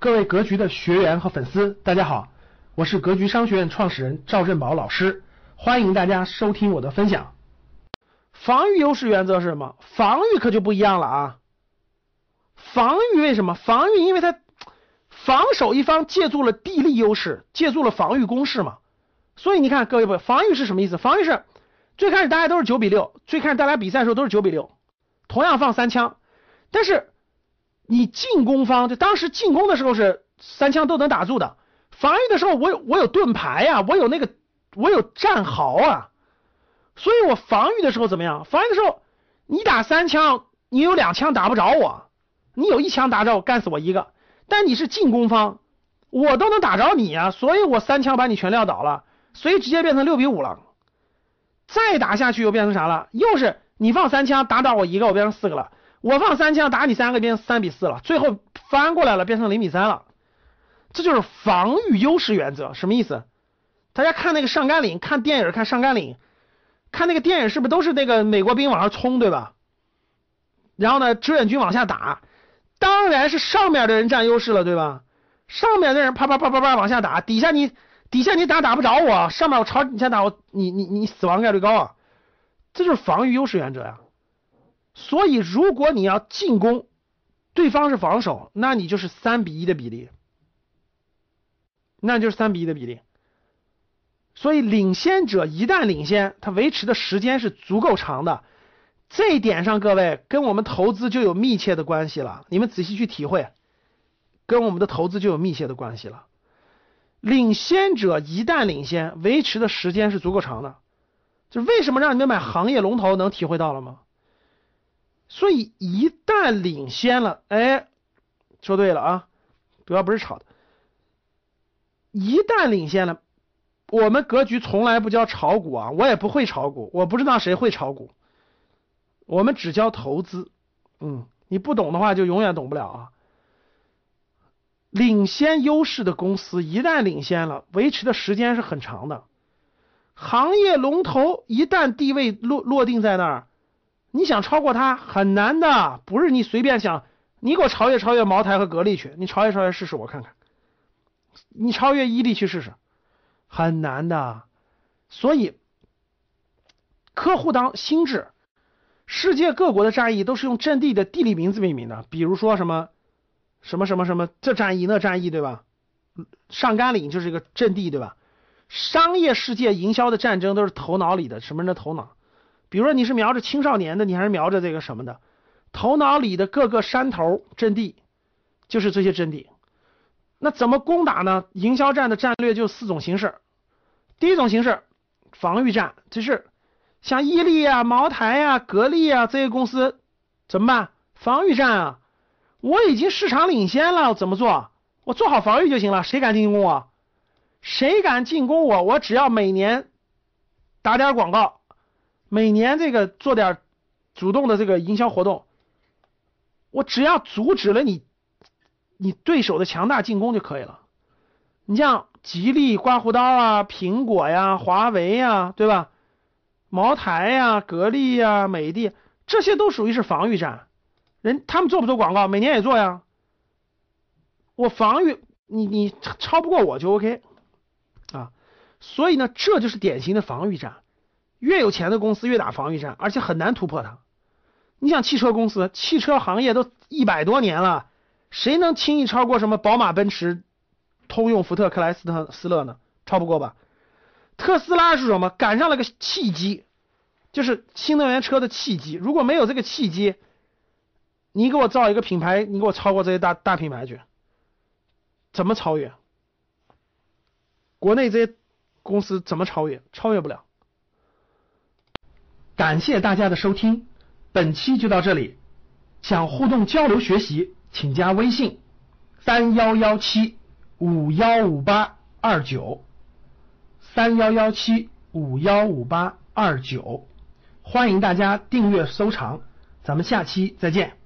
各位格局的学员和粉丝，大家好，我是格局商学院创始人赵振宝老师，欢迎大家收听我的分享。防御优势原则是什么？防御可就不一样了啊！防御为什么？防御因为它防守一方借助了地利优势，借助了防御攻势嘛。所以你看，各位朋友，防御是什么意思？防御是最开始大家都是九比六，最开始大家比赛的时候都是九比六，同样放三枪，但是。你进攻方就当时进攻的时候是三枪都能打住的，防御的时候我有我有盾牌呀，我有那个我有战壕啊，所以我防御的时候怎么样？防御的时候你打三枪，你有两枪打不着我，你有一枪打着我干死我一个，但你是进攻方，我都能打着你啊，所以我三枪把你全撂倒了，所以直接变成六比五了。再打下去又变成啥了？又是你放三枪打倒我一个，我变成四个了。我放三枪打你三个，变三比四了，最后翻过来了，变成零比三了。这就是防御优势原则，什么意思？大家看那个上甘岭，看电影看上甘岭，看那个电影是不是都是那个美国兵往上冲，对吧？然后呢，志愿军往下打，当然是上面的人占优势了，对吧？上面的人啪啪啪啪啪往下打，底下你底下你打打不着我，上面我朝你先打我，你你你死亡概率高啊！这就是防御优势原则呀。所以，如果你要进攻，对方是防守，那你就是三比一的比例，那就是三比一的比例。所以，领先者一旦领先，他维持的时间是足够长的。这一点上，各位跟我们投资就有密切的关系了。你们仔细去体会，跟我们的投资就有密切的关系了。领先者一旦领先，维持的时间是足够长的。就为什么让你们买行业龙头，能体会到了吗？所以一旦领先了，哎，说对了啊，主要不是炒的。一旦领先了，我们格局从来不教炒股啊，我也不会炒股，我不知道谁会炒股，我们只教投资。嗯，你不懂的话就永远懂不了啊。领先优势的公司一旦领先了，维持的时间是很长的。行业龙头一旦地位落落定在那儿。你想超过他很难的，不是你随便想，你给我超越超越茅台和格力去，你超越超越试试我看看，你超越伊利去试试，很难的。所以，客户当心智，世界各国的战役都是用阵地的地理名字命名的，比如说什么什么什么什么这战役那战役，对吧？上甘岭就是一个阵地，对吧？商业世界营销的战争都是头脑里的，什么人的头脑？比如说你是瞄着青少年的，你还是瞄着这个什么的？头脑里的各个山头阵地，就是这些阵地。那怎么攻打呢？营销战的战略就四种形式。第一种形式，防御战，就是像伊利啊、茅台啊、格力啊这些公司怎么办？防御战啊！我已经市场领先了，怎么做？我做好防御就行了。谁敢进攻我？谁敢进攻我？我只要每年打点广告。每年这个做点主动的这个营销活动，我只要阻止了你你对手的强大进攻就可以了。你像吉利、刮胡刀啊、苹果呀、华为呀，对吧？茅台呀、格力呀、美的，这些都属于是防御战。人他们做不做广告？每年也做呀。我防御你，你超不过我就 OK 啊。所以呢，这就是典型的防御战。越有钱的公司越打防御战，而且很难突破它。你想汽车公司，汽车行业都一百多年了，谁能轻易超过什么宝马、奔驰、通用、福特、克莱斯特、斯勒呢？超不过吧？特斯拉是什么？赶上了个契机，就是新能源车的契机。如果没有这个契机，你给我造一个品牌，你给我超过这些大大品牌去，怎么超越？国内这些公司怎么超越？超越不了。感谢大家的收听，本期就到这里。想互动交流学习，请加微信三幺幺七五幺五八二九三幺幺七五幺五八二九，欢迎大家订阅收藏，咱们下期再见。